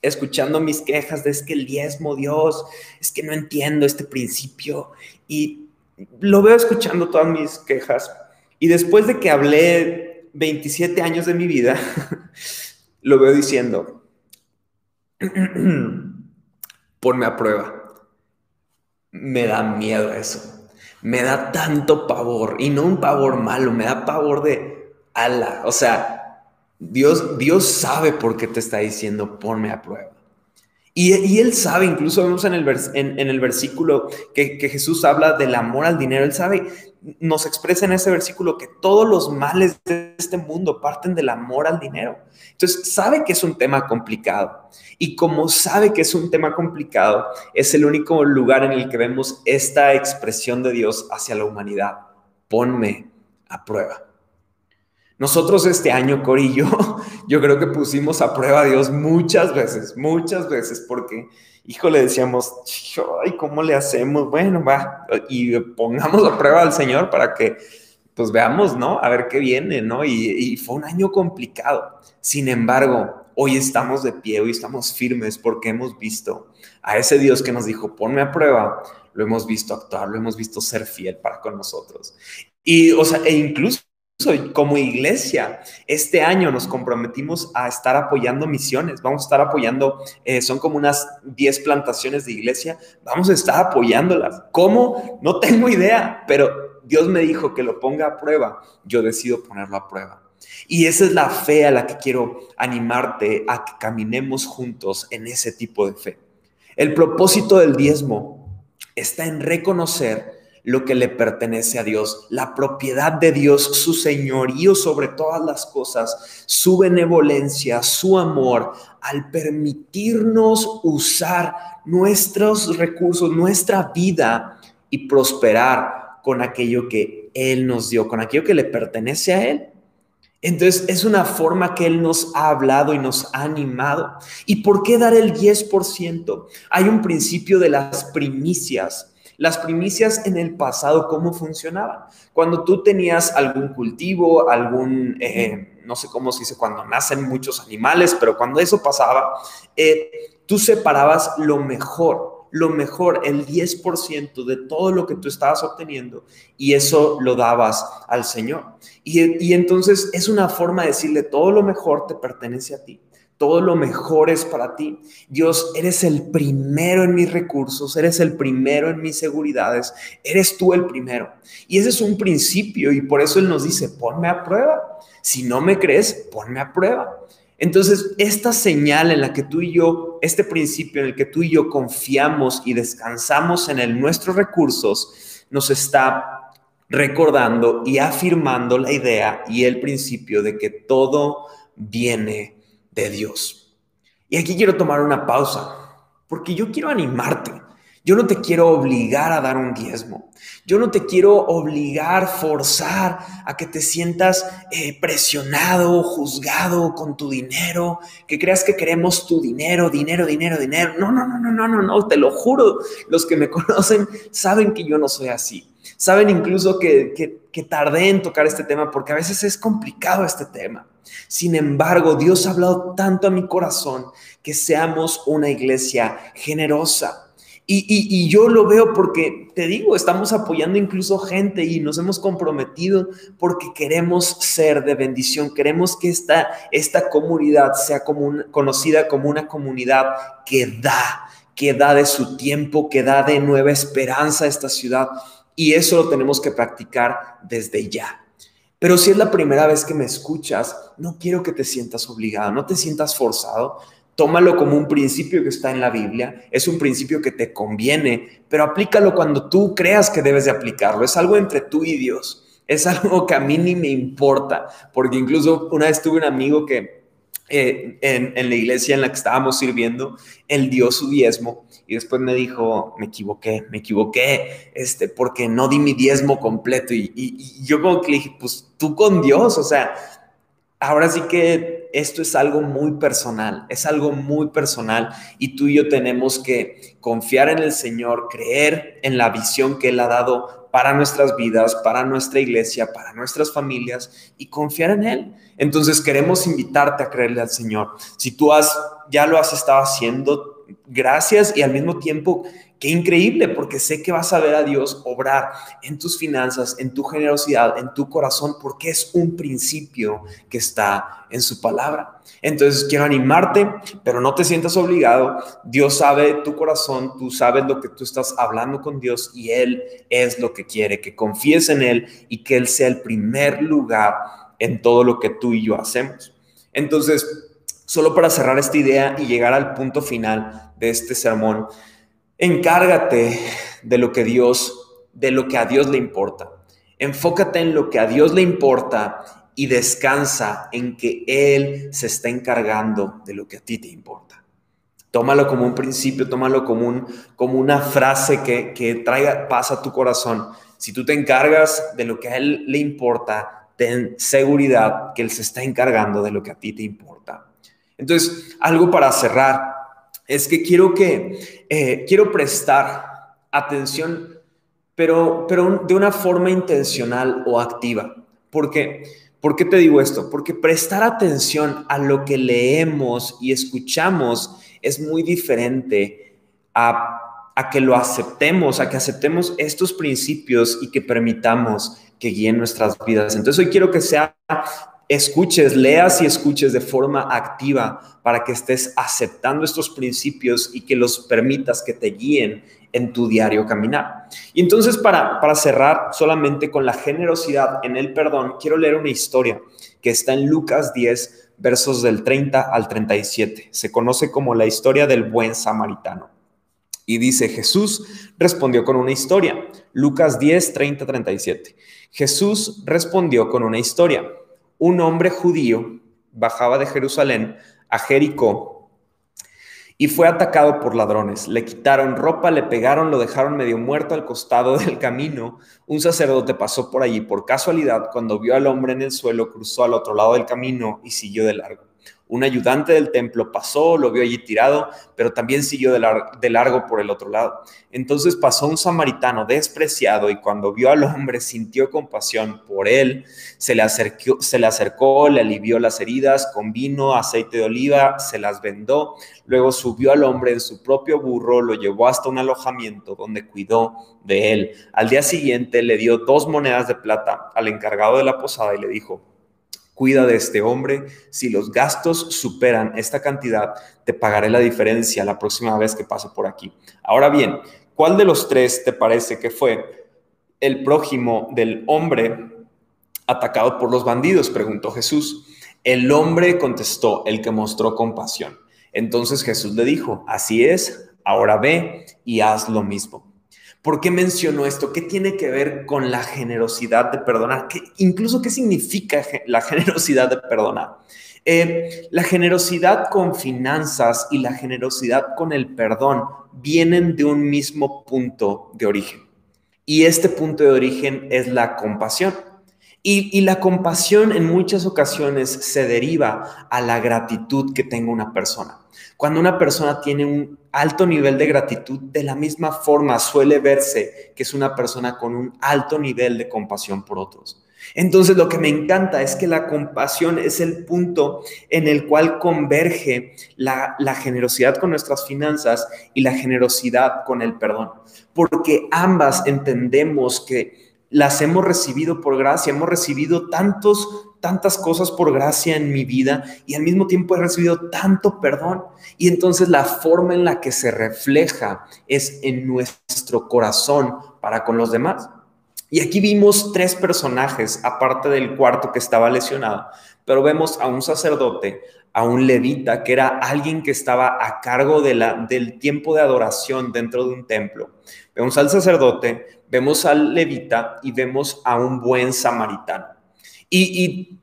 escuchando mis quejas de es que el diezmo, Dios, es que no entiendo este principio. Y lo veo escuchando todas mis quejas. Y después de que hablé 27 años de mi vida, lo veo diciendo, ponme a prueba. Me da miedo eso me da tanto pavor, y no un pavor malo, me da pavor de ala. O sea, Dios, Dios sabe por qué te está diciendo, ponme a prueba. Y, Él sabe, incluso vemos en el, en, el versículo que, que, Jesús habla del amor al dinero, Él sabe, nos expresa en ese versículo que todos los males de este mundo parten del amor al dinero. Entonces, sabe que es un tema complicado. Y como sabe que es un tema complicado, es el único lugar en el que vemos esta expresión de Dios hacia la humanidad. Ponme a prueba. Nosotros este año, Cori y yo, yo creo que pusimos a prueba a Dios muchas veces, muchas veces, porque, hijo, le decíamos, ay, ¿cómo le hacemos? Bueno, va, y pongamos a prueba al Señor para que, pues veamos, ¿no? A ver qué viene, ¿no? Y, y fue un año complicado. Sin embargo, hoy estamos de pie, hoy estamos firmes porque hemos visto a ese Dios que nos dijo, ponme a prueba, lo hemos visto actuar, lo hemos visto ser fiel para con nosotros. Y, o sea, e incluso como iglesia, este año nos comprometimos a estar apoyando misiones, vamos a estar apoyando, eh, son como unas 10 plantaciones de iglesia, vamos a estar apoyándolas. ¿Cómo? No tengo idea, pero Dios me dijo que lo ponga a prueba, yo decido ponerlo a prueba. Y esa es la fe a la que quiero animarte a que caminemos juntos en ese tipo de fe. El propósito del diezmo está en reconocer lo que le pertenece a Dios, la propiedad de Dios, su señorío sobre todas las cosas, su benevolencia, su amor, al permitirnos usar nuestros recursos, nuestra vida y prosperar con aquello que Él nos dio, con aquello que le pertenece a Él. Entonces es una forma que Él nos ha hablado y nos ha animado. ¿Y por qué dar el 10%? Hay un principio de las primicias las primicias en el pasado, ¿cómo funcionaban? Cuando tú tenías algún cultivo, algún, eh, no sé cómo se dice, cuando nacen muchos animales, pero cuando eso pasaba, eh, tú separabas lo mejor lo mejor, el 10% de todo lo que tú estabas obteniendo y eso lo dabas al Señor. Y, y, entonces es una forma de decirle, todo lo mejor te pertenece a ti. Todo lo mejor es para ti. Dios, eres el primero en mis recursos, eres el primero en mis seguridades, eres tú el primero. Y ese es un principio y por eso Él nos dice, ponme a prueba. Si no me crees, ponme a prueba. Entonces, esta señal en la que tú y yo, este principio en el que tú y yo confiamos y descansamos en el, nuestros recursos, nos está recordando y afirmando la idea y el principio de que todo viene de Dios. Y aquí quiero tomar una pausa, porque yo quiero animarte. Yo no te quiero obligar a dar un diezmo. Yo no te quiero obligar, forzar a que te sientas eh, presionado, juzgado con tu dinero, que creas que queremos tu dinero, dinero, dinero, dinero. No, no, no, no, no, no, no, te lo juro. Los que me conocen saben que yo no soy así. Saben incluso que, que, que tardé en tocar este tema porque a veces es complicado este tema. Sin embargo, Dios ha hablado tanto a mi corazón que seamos una iglesia generosa y, yo lo veo porque, te digo, estamos apoyando incluso gente y nos hemos comprometido porque queremos ser de bendición, queremos que esta, esta comunidad sea como conocida como una comunidad que da, que da de su tiempo, que da de nueva esperanza a esta ciudad. Y eso lo tenemos que practicar desde ya. Pero si es la primera vez que me escuchas, no quiero que te sientas obligado, no te sientas forzado, tómalo como un principio que está en la Biblia, es un principio que te conviene, pero aplícalo cuando tú creas que debes de aplicarlo, es algo entre tú y Dios, es algo que a mí ni me importa, porque incluso una vez tuve un amigo que eh, en, la iglesia en la que estábamos sirviendo, él dio su diezmo y después me dijo, me equivoqué, me equivoqué, este, porque no di mi diezmo completo y, y yo como que le dije, pues tú con Dios, o sea, ahora sí que esto es algo muy personal, es algo muy personal y tú y yo tenemos que confiar en el Señor, creer en la visión que Él ha dado para nuestras vidas, para nuestra iglesia, para nuestras familias y confiar en Él. Entonces queremos invitarte a creerle al Señor. Si tú has, ya lo has estado haciendo, gracias y al mismo tiempo Qué increíble, porque sé que vas a ver a Dios obrar en tus finanzas, en tu generosidad, en tu corazón, porque es un principio que está en su palabra. Entonces quiero animarte, pero no te sientas obligado. Dios sabe tu corazón, tú sabes lo que tú estás hablando con Dios y Él es lo que quiere, que confíes en Él y que Él sea el primer lugar en todo lo que tú y yo hacemos. Entonces, solo para cerrar esta idea y llegar al punto final de este sermón, Encárgate de lo que Dios, de lo que a Dios le importa. Enfócate en lo que a Dios le importa y descansa en que Él se está encargando de lo que a ti te importa. Tómalo como un principio, tómalo como, un, como una frase que, que traiga paz a tu corazón. Si tú te encargas de lo que a Él le importa, ten seguridad que Él se está encargando de lo que a ti te importa. Entonces, algo para cerrar es que quiero que, eh, quiero prestar atención, pero, pero de una forma intencional o activa. ¿Por qué? ¿Por qué te digo esto? Porque prestar atención a lo que leemos y escuchamos es muy diferente a, a que lo aceptemos, a que aceptemos estos principios y que permitamos que guíen nuestras vidas. Entonces hoy quiero que sea escuches, leas y escuches de forma activa para que estés aceptando estos principios y que los permitas que te guíen en tu diario caminar. Y entonces para, para cerrar solamente con la generosidad en el perdón, quiero leer una historia que está en Lucas 10, versos del 30 al 37. Se conoce como la historia del buen samaritano. Y dice, Jesús respondió con una historia. Lucas 10, 30, 37. Jesús respondió con una historia un hombre judío bajaba de Jerusalén a Jericó y fue atacado por ladrones. Le quitaron ropa, le pegaron, lo dejaron medio muerto al costado del camino. Un sacerdote pasó por allí por casualidad. Cuando vio al hombre en el suelo, cruzó al otro lado del camino y siguió de largo. Un ayudante del templo pasó, lo vio allí tirado, pero también siguió de, largo por el otro lado. Entonces pasó un samaritano despreciado y cuando vio al hombre sintió compasión por él, se le, acercó, se le acercó, le alivió las heridas con vino, aceite de oliva, se las vendó, luego subió al hombre en su propio burro, lo llevó hasta un alojamiento donde cuidó de él. Al día siguiente le dio dos monedas de plata al encargado de la posada y le dijo, cuida de este hombre, si los gastos superan esta cantidad, te pagaré la diferencia la próxima vez que pase por aquí. Ahora bien, ¿cuál de los tres te parece que fue el prójimo del hombre atacado por los bandidos? preguntó Jesús. El hombre contestó, el que mostró compasión. Entonces Jesús le dijo, así es, ahora ve y haz lo mismo. ¿Por qué menciono esto? ¿Qué tiene que ver con la generosidad de perdonar? ¿Qué, incluso, ¿qué significa la generosidad de perdonar? Eh, la generosidad con finanzas y la generosidad con el perdón vienen de un mismo punto de origen. Y este punto de origen es la compasión. Y, y, la compasión en muchas ocasiones se deriva a la gratitud que tenga una persona. Cuando una persona tiene un alto nivel de gratitud, de la misma forma suele verse que es una persona con un alto nivel de compasión por otros. Entonces lo que me encanta es que la compasión es el punto en el cual converge la, la, generosidad con nuestras finanzas y la generosidad con el perdón, porque ambas entendemos que las hemos recibido por gracia, hemos recibido tantos tantas cosas por gracia en mi vida y al mismo tiempo he recibido tanto perdón. Y entonces la forma en la que se refleja es en nuestro corazón para con los demás. Y aquí vimos tres personajes, aparte del cuarto que estaba lesionado, pero vemos a un sacerdote, a un levita, que era alguien que estaba a cargo de la, del tiempo de adoración dentro de un templo. Vemos al sacerdote, vemos al levita y vemos a un buen samaritano. Y,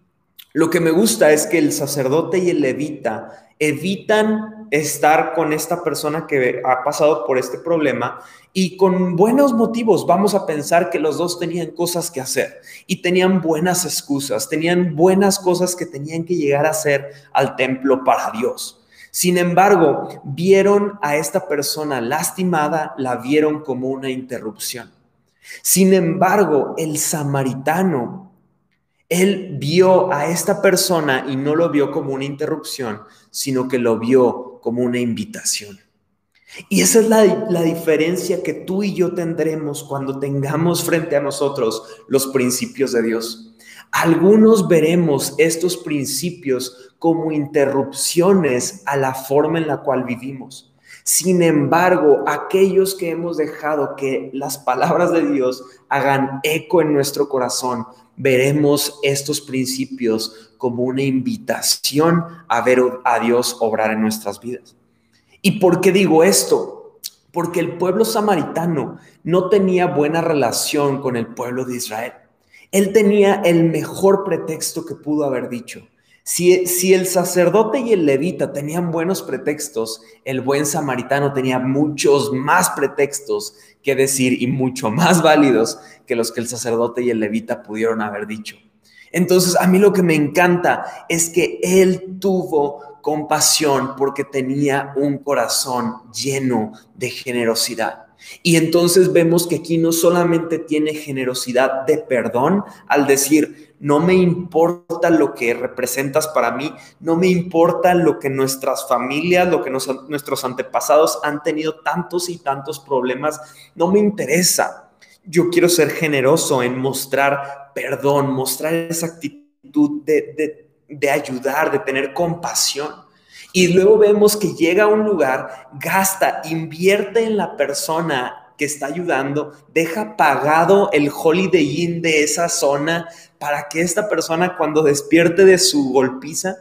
lo que me gusta es que el sacerdote y el levita evitan estar con esta persona que ha pasado por este problema y con buenos motivos vamos a pensar que los dos tenían cosas que hacer y tenían buenas excusas, tenían buenas cosas que tenían que llegar a hacer al templo para Dios. Sin embargo, vieron a esta persona lastimada, la vieron como una interrupción. Sin embargo, el samaritano él vio a esta persona y no lo vio como una interrupción, sino que lo vio como una invitación. Y esa es la, la, diferencia que tú y yo tendremos cuando tengamos frente a nosotros los principios de Dios. Algunos veremos estos principios como interrupciones a la forma en la cual vivimos. Sin embargo, aquellos que hemos dejado que las palabras de Dios hagan eco en nuestro corazón, veremos estos principios como una invitación a ver a Dios obrar en nuestras vidas. ¿Y por qué digo esto? Porque el pueblo samaritano no tenía buena relación con el pueblo de Israel. Él tenía el mejor pretexto que pudo haber dicho. Si, el sacerdote y el levita tenían buenos pretextos, el buen samaritano tenía muchos más pretextos que decir y mucho más válidos que los que el sacerdote y el levita pudieron haber dicho. Entonces, a mí lo que me encanta es que él tuvo compasión porque tenía un corazón lleno de generosidad. Y entonces vemos que aquí no solamente tiene generosidad de perdón al decir, no me importa lo que representas para mí, no me importa lo que nuestras familias, lo que nuestros antepasados han tenido tantos y tantos problemas, no me interesa. Yo quiero ser generoso en mostrar perdón, mostrar esa actitud de, de ayudar, de tener compasión. Y luego vemos que llega a un lugar, gasta, invierte en la persona que está ayudando, deja pagado el Holiday Inn de esa zona para que esta persona cuando despierte de su golpiza,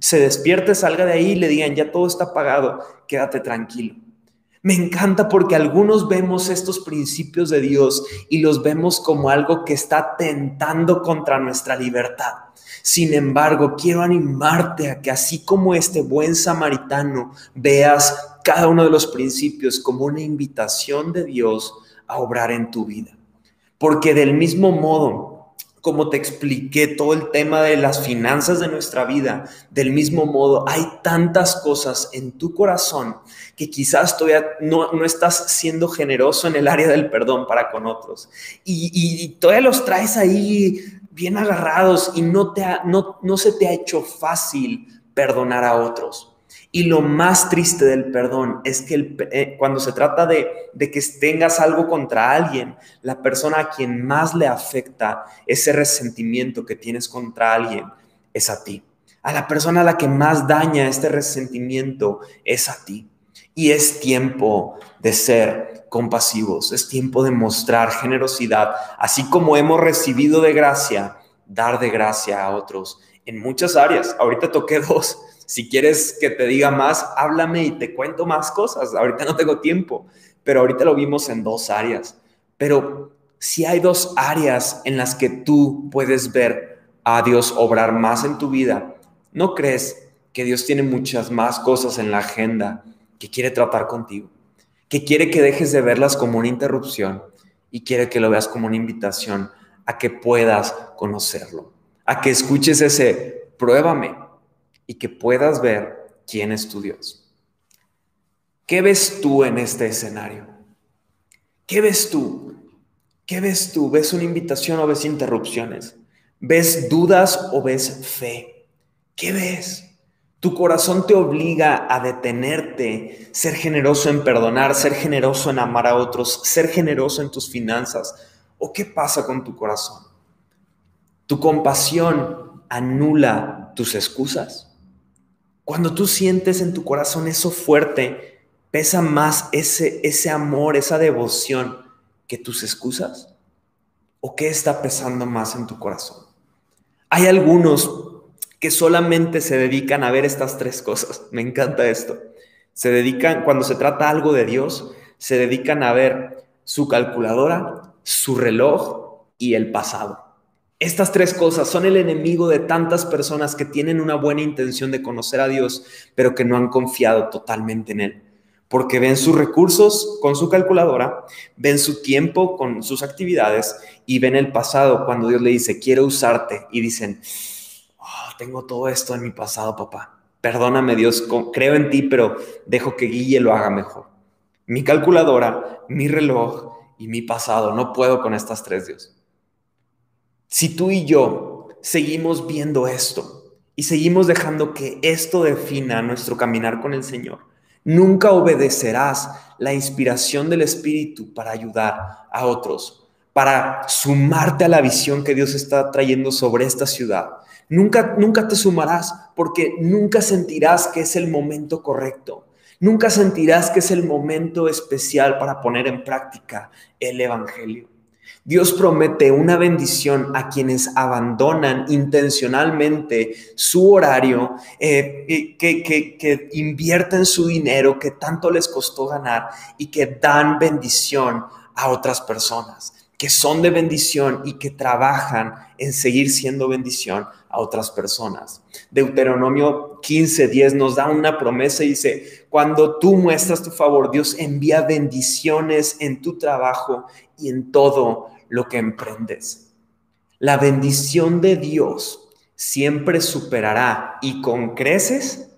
se despierte, salga de ahí y le digan, ya todo está pagado, quédate tranquilo. Me encanta porque algunos vemos estos principios de Dios y los vemos como algo que está tentando contra nuestra libertad. Sin embargo, quiero animarte a que así como este buen samaritano, veas cada uno de los principios como una invitación de Dios a obrar en tu vida. Porque del mismo modo, como te expliqué todo el tema de las finanzas de nuestra vida, del mismo modo, hay tantas cosas en tu corazón que quizás todavía no, no estás siendo generoso en el área del perdón para con otros. Y, y, todavía los traes ahí bien agarrados y no, te no, no se te ha hecho fácil perdonar a otros. Y lo más triste del perdón es que eh, cuando se trata de, de que tengas algo contra alguien, la persona a quien más le afecta ese resentimiento que tienes contra alguien es a ti. A la persona a la que más daña este resentimiento es a ti. Y es tiempo de ser compasivos, es tiempo de mostrar generosidad, así como hemos recibido de gracia, dar de gracia a otros en muchas áreas. Ahorita toqué dos si quieres que te diga más, háblame y te cuento más cosas. Ahorita no tengo tiempo, pero ahorita lo vimos en dos áreas. Pero si hay dos áreas en las que tú puedes ver a Dios obrar más en tu vida, ¿no crees que Dios tiene muchas más cosas en la agenda que quiere tratar contigo? Que quiere que dejes de verlas como una interrupción y quiere que lo veas como una invitación a que puedas conocerlo, a que escuches ese, pruébame, y que puedas ver quién es tu Dios. ¿Qué ves tú en este escenario? ¿Qué ves tú? ¿Qué ves tú? ¿Ves una invitación o ves interrupciones? ¿Ves dudas o ves fe? ¿Qué ves? Tu corazón te obliga a detenerte, ser generoso en perdonar, ser generoso en amar a otros, ser generoso en tus finanzas. ¿O qué pasa con tu corazón? Tu compasión anula tus excusas. Cuando tú sientes en tu corazón eso fuerte, pesa más ese, ese amor, esa devoción que tus excusas. ¿O qué está pesando más en tu corazón? Hay algunos que solamente se dedican a ver estas tres cosas. Me encanta esto. Se dedican, cuando se trata algo de Dios, se dedican a ver su calculadora, su reloj y el pasado. Estas tres cosas son el enemigo de tantas personas que tienen una buena intención de conocer a Dios, pero que no han confiado totalmente en Él. Porque ven sus recursos con su calculadora, ven su tiempo con sus actividades y ven el pasado cuando Dios le dice, quiero usarte. Y dicen, oh, tengo todo esto en mi pasado, papá. Perdóname Dios, creo en ti, pero dejo que Guille lo haga mejor. Mi calculadora, mi reloj y mi pasado, no puedo con estas tres, Dios. Si tú y yo seguimos viendo esto y seguimos dejando que esto defina nuestro caminar con el Señor, nunca obedecerás la inspiración del Espíritu para ayudar a otros, para sumarte a la visión que Dios está trayendo sobre esta ciudad. Nunca, nunca te sumarás porque nunca sentirás que es el momento correcto. Nunca sentirás que es el momento especial para poner en práctica el Evangelio. Dios promete una bendición a quienes abandonan intencionalmente su horario, eh, que, que, invierten su dinero que tanto les costó ganar y que dan bendición a otras personas, que son de bendición y que trabajan en seguir siendo bendición a otras personas. Deuteronomio 15, 10 nos da una promesa y dice, cuando tú muestras tu favor, Dios envía bendiciones en tu trabajo y en todo lo que emprendes. La bendición de Dios siempre superará y con creces,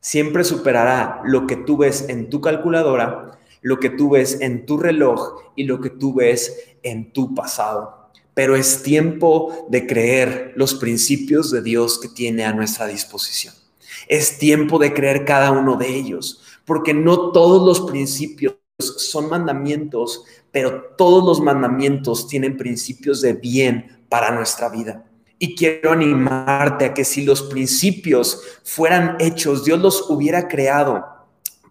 siempre superará lo que tú ves en tu calculadora, lo que tú ves en tu reloj y lo que tú ves en tu pasado. Pero es tiempo de creer los principios de Dios que tiene a nuestra disposición. Es tiempo de creer cada uno de ellos, porque no todos los principios son mandamientos, pero todos los mandamientos tienen principios de bien para nuestra vida. Y quiero animarte a que si los principios fueran hechos, Dios los hubiera creado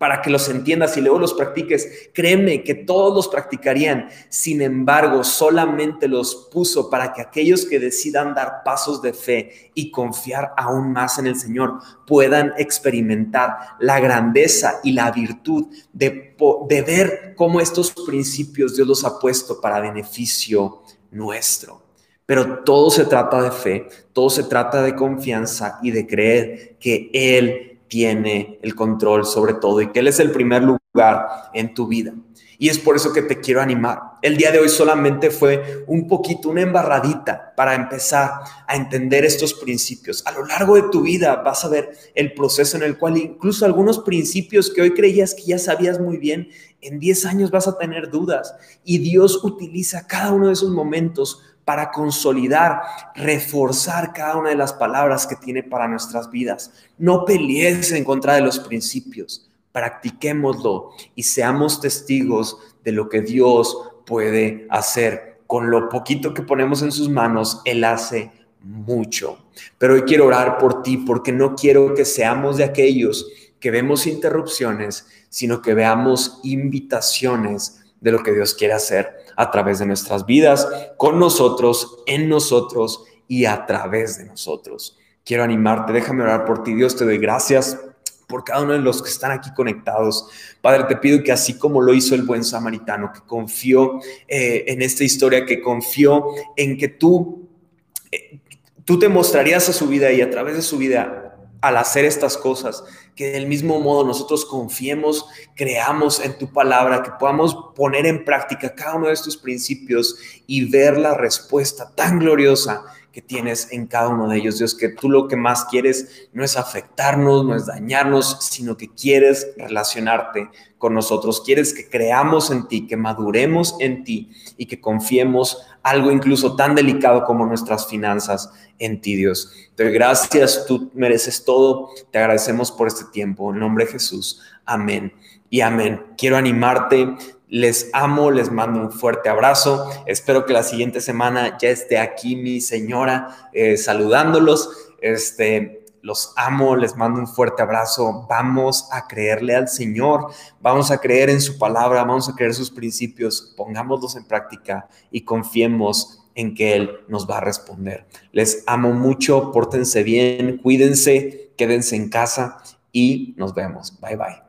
para que los entiendas y luego los practiques. Créeme que todos los practicarían. Sin embargo, solamente los puso para que aquellos que decidan dar pasos de fe y confiar aún más en el Señor puedan experimentar la grandeza y la virtud de, de ver cómo estos principios Dios los ha puesto para beneficio nuestro. Pero todo se trata de fe, todo se trata de confianza y de creer que Él tiene el control sobre todo y que Él es el primer lugar en tu vida. Y es por eso que te quiero animar. El día de hoy solamente fue un poquito, una embarradita para empezar a entender estos principios. A lo largo de tu vida vas a ver el proceso en el cual incluso algunos principios que hoy creías que ya sabías muy bien, en 10 años vas a tener dudas. Y Dios utiliza cada uno de esos momentos para consolidar, reforzar cada una de las palabras que tiene para nuestras vidas. No pelees en contra de los principios practiquémoslo y seamos testigos de lo que Dios puede hacer. Con lo poquito que ponemos en sus manos, Él hace mucho. Pero hoy quiero orar por ti porque no quiero que seamos de aquellos que vemos interrupciones, sino que veamos invitaciones de lo que Dios quiere hacer a través de nuestras vidas, con nosotros, en nosotros y a través de nosotros. Quiero animarte, déjame orar por ti. Dios, te doy gracias por cada uno de los que están aquí conectados. Padre, te pido que así como lo hizo el buen samaritano, que confió eh, en esta historia, que confió en que tú, eh, tú te mostrarías a su vida y a través de su vida al hacer estas cosas, que del mismo modo nosotros confiemos, creamos en tu palabra, que podamos poner en práctica cada uno de estos principios y ver la respuesta tan gloriosa que tienes en cada uno de ellos. Dios, que tú lo que más quieres no es afectarnos, no es dañarnos, sino que quieres relacionarte con nosotros. Quieres que creamos en ti, que maduremos en ti y que confiemos algo incluso tan delicado como nuestras finanzas en ti, Dios. Te gracias, tú mereces todo. Te agradecemos por este tiempo. En nombre de Jesús. Amén y amén. Quiero animarte les amo, les mando un fuerte abrazo. Espero que la siguiente semana ya esté aquí mi señora eh, saludándolos. Este, los amo, les mando un fuerte abrazo. Vamos a creerle al Señor, vamos a creer en su palabra, vamos a creer sus principios, pongámoslos en práctica y confiemos en que Él nos va a responder. Les amo mucho, pórtense bien, cuídense, quédense en casa y nos vemos. Bye bye.